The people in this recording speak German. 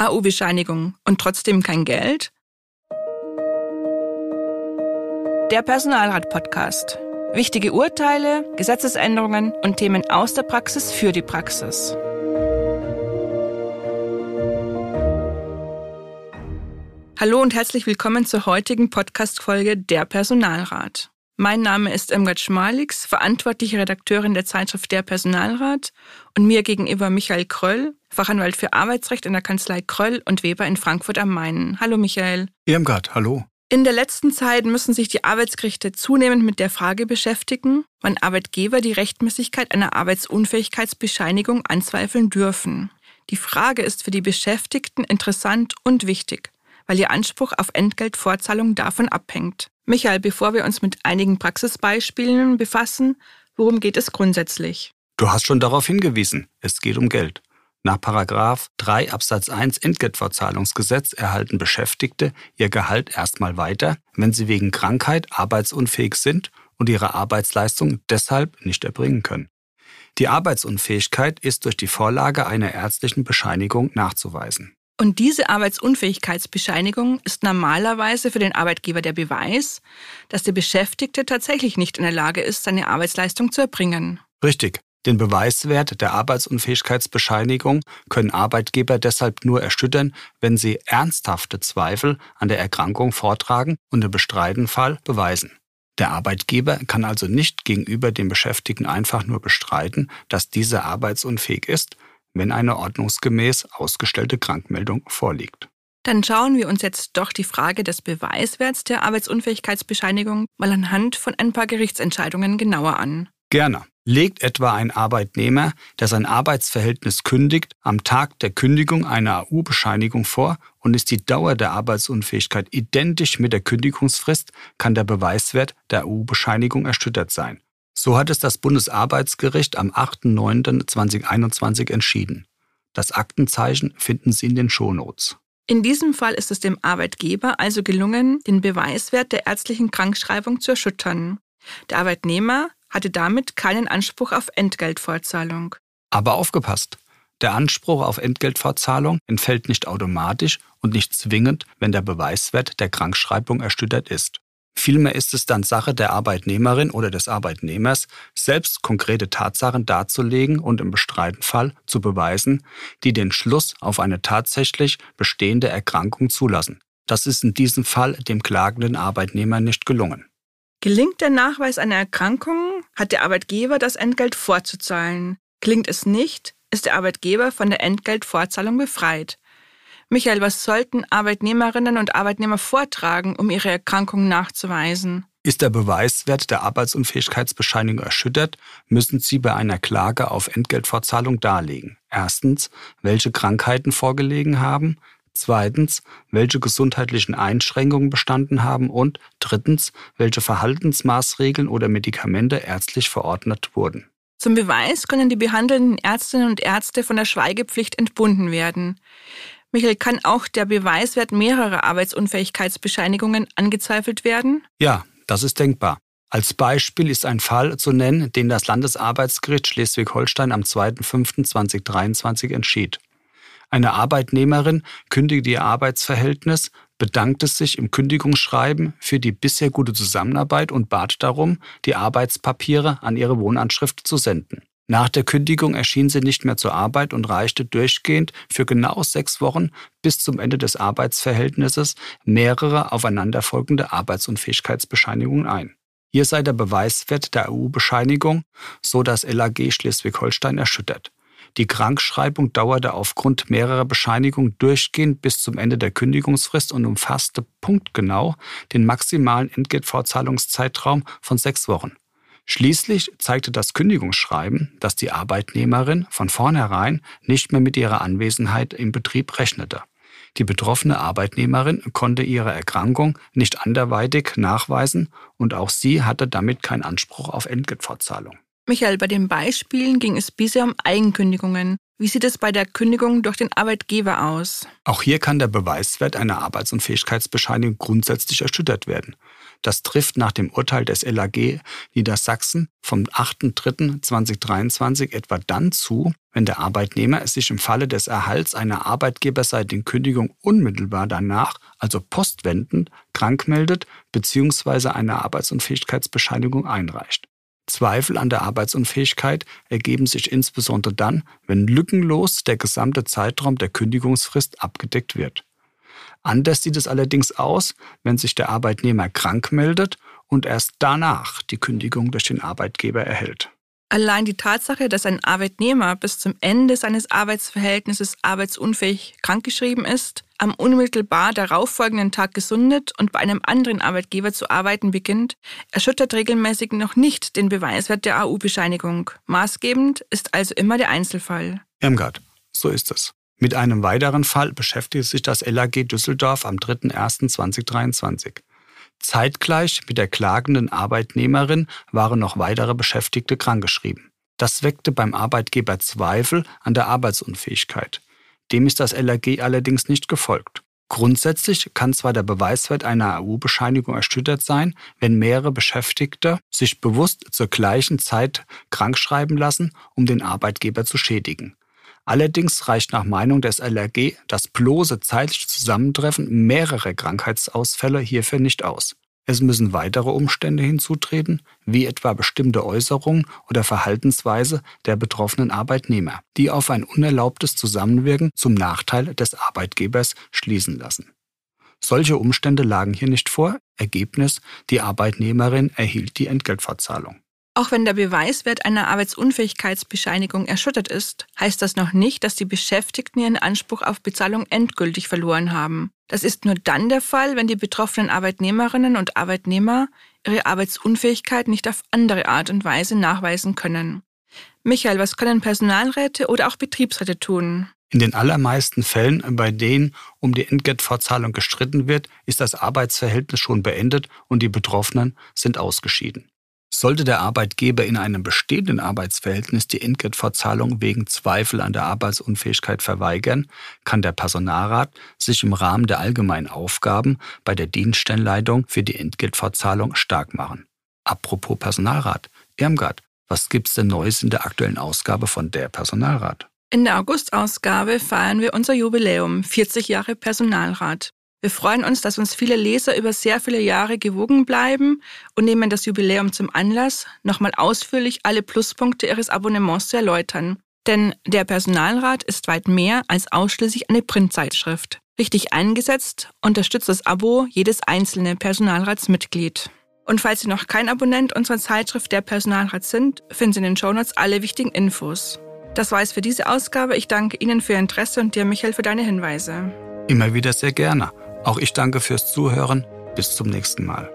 AU-Bescheinigung und trotzdem kein Geld? Der Personalrat-Podcast. Wichtige Urteile, Gesetzesänderungen und Themen aus der Praxis für die Praxis. Hallo und herzlich willkommen zur heutigen Podcast-Folge Der Personalrat. Mein Name ist Emgard Schmalix, verantwortliche Redakteurin der Zeitschrift Der Personalrat und mir gegenüber Michael Kröll, Fachanwalt für Arbeitsrecht in der Kanzlei Kröll und Weber in Frankfurt am Main. Hallo Michael. Irmgard, hallo. In der letzten Zeit müssen sich die Arbeitsgerichte zunehmend mit der Frage beschäftigen, wann Arbeitgeber die Rechtmäßigkeit einer Arbeitsunfähigkeitsbescheinigung anzweifeln dürfen. Die Frage ist für die Beschäftigten interessant und wichtig, weil ihr Anspruch auf Entgeltvorzahlung davon abhängt. Michael, bevor wir uns mit einigen Praxisbeispielen befassen, worum geht es grundsätzlich? Du hast schon darauf hingewiesen, es geht um Geld. Nach 3 Absatz 1 Entgeltfortzahlungsgesetz erhalten Beschäftigte ihr Gehalt erstmal weiter, wenn sie wegen Krankheit arbeitsunfähig sind und ihre Arbeitsleistung deshalb nicht erbringen können. Die Arbeitsunfähigkeit ist durch die Vorlage einer ärztlichen Bescheinigung nachzuweisen. Und diese Arbeitsunfähigkeitsbescheinigung ist normalerweise für den Arbeitgeber der Beweis, dass der Beschäftigte tatsächlich nicht in der Lage ist, seine Arbeitsleistung zu erbringen. Richtig. Den Beweiswert der Arbeitsunfähigkeitsbescheinigung können Arbeitgeber deshalb nur erschüttern, wenn sie ernsthafte Zweifel an der Erkrankung vortragen und im bestreiten Fall beweisen. Der Arbeitgeber kann also nicht gegenüber dem Beschäftigten einfach nur bestreiten, dass dieser arbeitsunfähig ist, wenn eine ordnungsgemäß ausgestellte Krankmeldung vorliegt. Dann schauen wir uns jetzt doch die Frage des Beweiswerts der Arbeitsunfähigkeitsbescheinigung mal anhand von ein paar Gerichtsentscheidungen genauer an. Gerne. Legt etwa ein Arbeitnehmer, der sein Arbeitsverhältnis kündigt, am Tag der Kündigung eine AU-Bescheinigung vor und ist die Dauer der Arbeitsunfähigkeit identisch mit der Kündigungsfrist, kann der Beweiswert der AU-Bescheinigung erschüttert sein. So hat es das Bundesarbeitsgericht am 8.9.2021 entschieden. Das Aktenzeichen finden Sie in den Shownotes. In diesem Fall ist es dem Arbeitgeber also gelungen, den Beweiswert der ärztlichen Krankschreibung zu erschüttern. Der Arbeitnehmer hatte damit keinen Anspruch auf Entgeltfortzahlung. Aber aufgepasst! Der Anspruch auf Entgeltfortzahlung entfällt nicht automatisch und nicht zwingend, wenn der Beweiswert der Krankschreibung erschüttert ist. Vielmehr ist es dann Sache der Arbeitnehmerin oder des Arbeitnehmers, selbst konkrete Tatsachen darzulegen und im bestreiten Fall zu beweisen, die den Schluss auf eine tatsächlich bestehende Erkrankung zulassen. Das ist in diesem Fall dem klagenden Arbeitnehmer nicht gelungen. Gelingt der Nachweis einer Erkrankung, hat der Arbeitgeber das Entgelt vorzuzahlen. Klingt es nicht, ist der Arbeitgeber von der Entgeltvorzahlung befreit. Michael, was sollten Arbeitnehmerinnen und Arbeitnehmer vortragen, um ihre Erkrankung nachzuweisen? Ist der Beweiswert der Arbeitsunfähigkeitsbescheinigung erschüttert, müssen Sie bei einer Klage auf Entgeltfortzahlung darlegen. Erstens, welche Krankheiten vorgelegen haben. Zweitens, welche gesundheitlichen Einschränkungen bestanden haben. Und drittens, welche Verhaltensmaßregeln oder Medikamente ärztlich verordnet wurden. Zum Beweis können die behandelnden Ärztinnen und Ärzte von der Schweigepflicht entbunden werden. Michael, kann auch der Beweiswert mehrerer Arbeitsunfähigkeitsbescheinigungen angezweifelt werden? Ja, das ist denkbar. Als Beispiel ist ein Fall zu nennen, den das Landesarbeitsgericht Schleswig-Holstein am 2.5.2023 entschied. Eine Arbeitnehmerin kündigte ihr Arbeitsverhältnis, bedankte sich im Kündigungsschreiben für die bisher gute Zusammenarbeit und bat darum, die Arbeitspapiere an ihre Wohnanschrift zu senden. Nach der Kündigung erschien sie nicht mehr zur Arbeit und reichte durchgehend für genau sechs Wochen bis zum Ende des Arbeitsverhältnisses mehrere aufeinanderfolgende Arbeitsunfähigkeitsbescheinigungen ein. Hier sei der Beweiswert der EU-Bescheinigung, so das LAG Schleswig-Holstein, erschüttert. Die Krankschreibung dauerte aufgrund mehrerer Bescheinigungen durchgehend bis zum Ende der Kündigungsfrist und umfasste punktgenau den maximalen Entgeltfortzahlungszeitraum von sechs Wochen. Schließlich zeigte das Kündigungsschreiben, dass die Arbeitnehmerin von vornherein nicht mehr mit ihrer Anwesenheit im Betrieb rechnete. Die betroffene Arbeitnehmerin konnte ihre Erkrankung nicht anderweitig nachweisen und auch sie hatte damit keinen Anspruch auf Entgeltfortzahlung. Michael, bei den Beispielen ging es bisher um Eigenkündigungen. Wie sieht es bei der Kündigung durch den Arbeitgeber aus? Auch hier kann der Beweiswert einer Arbeitsunfähigkeitsbescheinigung grundsätzlich erschüttert werden. Das trifft nach dem Urteil des LAG Niedersachsen vom 8.3.2023 etwa dann zu, Wenn der Arbeitnehmer sich im Falle des Erhalts einer arbeitgeberseitigen Kündigung unmittelbar danach, also postwendend, krank meldet bzw. eine Arbeitsunfähigkeitsbescheinigung einreicht. Zweifel an der Arbeitsunfähigkeit ergeben sich insbesondere dann, wenn lückenlos der gesamte Zeitraum der Kündigungsfrist abgedeckt wird. Anders sieht es allerdings aus, wenn sich der Arbeitnehmer krank meldet und erst danach die Kündigung durch den Arbeitgeber erhält. Allein die Tatsache, dass ein Arbeitnehmer bis zum Ende seines Arbeitsverhältnisses arbeitsunfähig krankgeschrieben ist, am unmittelbar darauffolgenden Tag gesundet und bei einem anderen Arbeitgeber zu arbeiten beginnt, erschüttert regelmäßig noch nicht den Beweiswert der AU-Bescheinigung. Maßgebend ist also immer der Einzelfall. Irmgard, so ist es. Mit einem weiteren Fall beschäftigt sich das LAG Düsseldorf am 3.1.2023. Zeitgleich mit der klagenden Arbeitnehmerin waren noch weitere Beschäftigte krankgeschrieben. Das weckte beim Arbeitgeber Zweifel an der Arbeitsunfähigkeit. Dem ist das LAG allerdings nicht gefolgt. Grundsätzlich kann zwar der Beweiswert einer AU-Bescheinigung erschüttert sein, wenn mehrere Beschäftigte sich bewusst zur gleichen Zeit krankschreiben lassen, um den Arbeitgeber zu schädigen. Allerdings reicht nach Meinung des LRG das bloße zeitliche Zusammentreffen mehrerer Krankheitsausfälle hierfür nicht aus. Es müssen weitere Umstände hinzutreten, wie etwa bestimmte Äußerungen oder Verhaltensweise der betroffenen Arbeitnehmer, die auf ein unerlaubtes Zusammenwirken zum Nachteil des Arbeitgebers schließen lassen. Solche Umstände lagen hier nicht vor. Ergebnis, die Arbeitnehmerin erhielt die Entgeltfortzahlung. Auch wenn der Beweiswert einer Arbeitsunfähigkeitsbescheinigung erschüttert ist, heißt das noch nicht, dass die Beschäftigten ihren Anspruch auf Bezahlung endgültig verloren haben. Das ist nur dann der Fall, wenn die betroffenen Arbeitnehmerinnen und Arbeitnehmer ihre Arbeitsunfähigkeit nicht auf andere Art und Weise nachweisen können. Michael, was können Personalräte oder auch Betriebsräte tun? In den allermeisten Fällen, bei denen um die Entgeltfortzahlung gestritten wird, ist das Arbeitsverhältnis schon beendet und die Betroffenen sind ausgeschieden. Sollte der Arbeitgeber in einem bestehenden Arbeitsverhältnis die Entgeltfortzahlung wegen Zweifel an der Arbeitsunfähigkeit verweigern, kann der Personalrat sich im Rahmen der allgemeinen Aufgaben bei der Dienststellenleitung für die Entgeltfortzahlung stark machen. Apropos Personalrat, Irmgard, was gibt's denn Neues in der aktuellen Ausgabe von der Personalrat? In der Augustausgabe feiern wir unser Jubiläum, 40 Jahre Personalrat. Wir freuen uns, dass uns viele Leser über sehr viele Jahre gewogen bleiben und nehmen das Jubiläum zum Anlass, nochmal ausführlich alle Pluspunkte Ihres Abonnements zu erläutern. Denn der Personalrat ist weit mehr als ausschließlich eine Printzeitschrift. Richtig eingesetzt unterstützt das Abo jedes einzelne Personalratsmitglied. Und falls Sie noch kein Abonnent unserer Zeitschrift Der Personalrat sind, finden Sie in den Shownotes alle wichtigen Infos. Das war es für diese Ausgabe. Ich danke Ihnen für Ihr Interesse und dir, Michael, für deine Hinweise. Immer wieder sehr gerne. Auch ich danke fürs Zuhören. Bis zum nächsten Mal.